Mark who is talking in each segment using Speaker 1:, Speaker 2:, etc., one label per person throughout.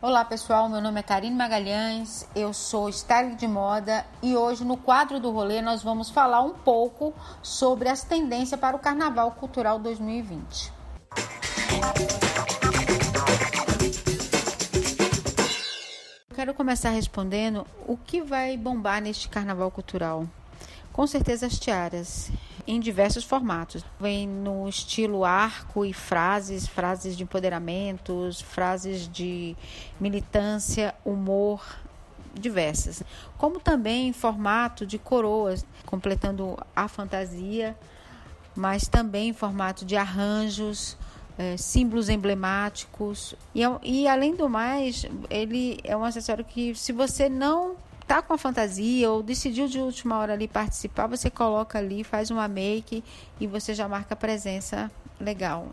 Speaker 1: Olá pessoal, meu nome é Karine Magalhães, eu sou style de moda e hoje no quadro do rolê nós vamos falar um pouco sobre as tendências para o Carnaval Cultural 2020. Quero começar respondendo o que vai bombar neste Carnaval Cultural. Com certeza as tiaras em diversos formatos. Vem no estilo arco e frases, frases de empoderamentos, frases de militância, humor, diversas. Como também em formato de coroas, completando a fantasia, mas também em formato de arranjos, é, símbolos emblemáticos. E, é e além do mais, ele é um acessório que, se você não tá com a fantasia ou decidiu de última hora ali participar, você coloca ali, faz uma make e você já marca presença legal.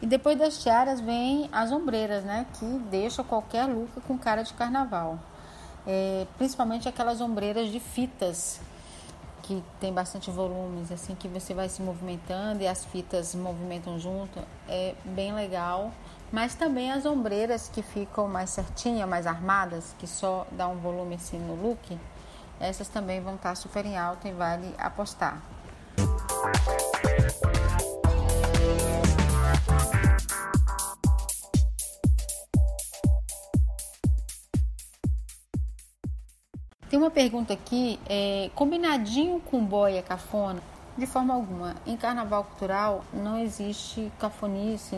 Speaker 1: E depois das tiaras vem as ombreiras, né? Que deixa qualquer look com cara de carnaval. É, principalmente aquelas ombreiras de fitas que tem bastante volumes, assim que você vai se movimentando e as fitas movimentam junto, é bem legal. Mas também as ombreiras que ficam mais certinhas, mais armadas, que só dá um volume assim no look, essas também vão estar super em alta e vale apostar. Tem uma pergunta aqui, é, combinadinho com boia cafona? De forma alguma. Em carnaval cultural não existe cafonice,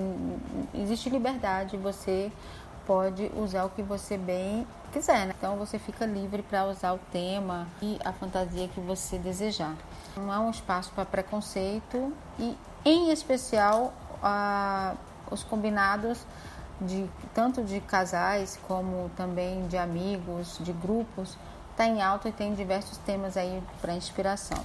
Speaker 1: existe liberdade. Você pode usar o que você bem quiser. Né? Então você fica livre para usar o tema e a fantasia que você desejar. Não há um espaço para preconceito e, em especial, a, os combinados de tanto de casais como também de amigos, de grupos, está em alta e tem diversos temas aí para inspiração.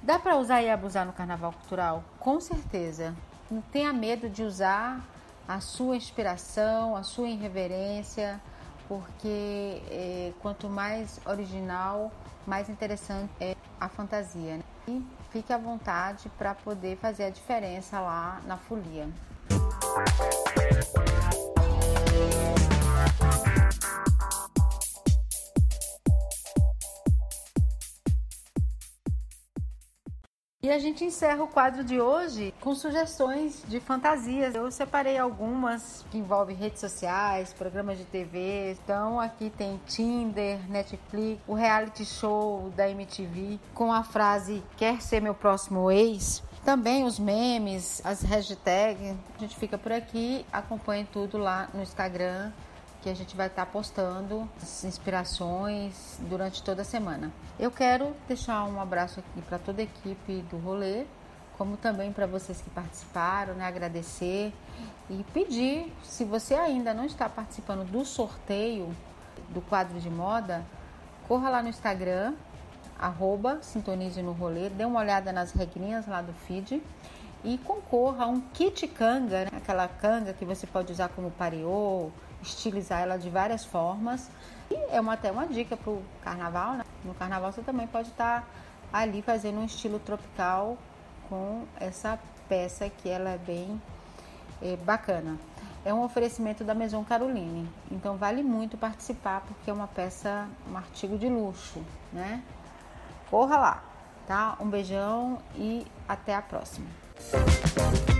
Speaker 1: Dá para usar e abusar no carnaval cultural? Com certeza. Não tenha medo de usar a sua inspiração, a sua irreverência, porque é, quanto mais original, mais interessante é a fantasia. Né? E fique à vontade para poder fazer a diferença lá na folia. E a gente encerra o quadro de hoje com sugestões de fantasias. Eu separei algumas que envolvem redes sociais, programas de TV. Então aqui tem Tinder, Netflix, o reality show da MTV com a frase Quer ser meu próximo ex? Também os memes, as hashtags. A gente fica por aqui, acompanhe tudo lá no Instagram que a gente vai estar tá postando as inspirações durante toda a semana. Eu quero deixar um abraço aqui para toda a equipe do rolê, como também para vocês que participaram, né? agradecer e pedir, se você ainda não está participando do sorteio do quadro de moda, corra lá no Instagram, arroba Sintonize no Rolê, dê uma olhada nas regrinhas lá do feed e concorra a um kit canga, né? aquela canga que você pode usar como pariô, estilizar ela de várias formas. E é uma, até uma dica para o carnaval, né? No carnaval você também pode estar tá ali fazendo um estilo tropical com essa peça que ela é bem é, bacana. É um oferecimento da Maison Caroline, então vale muito participar porque é uma peça, um artigo de luxo, né? Corra lá, tá? Um beijão e até a próxima. Bye.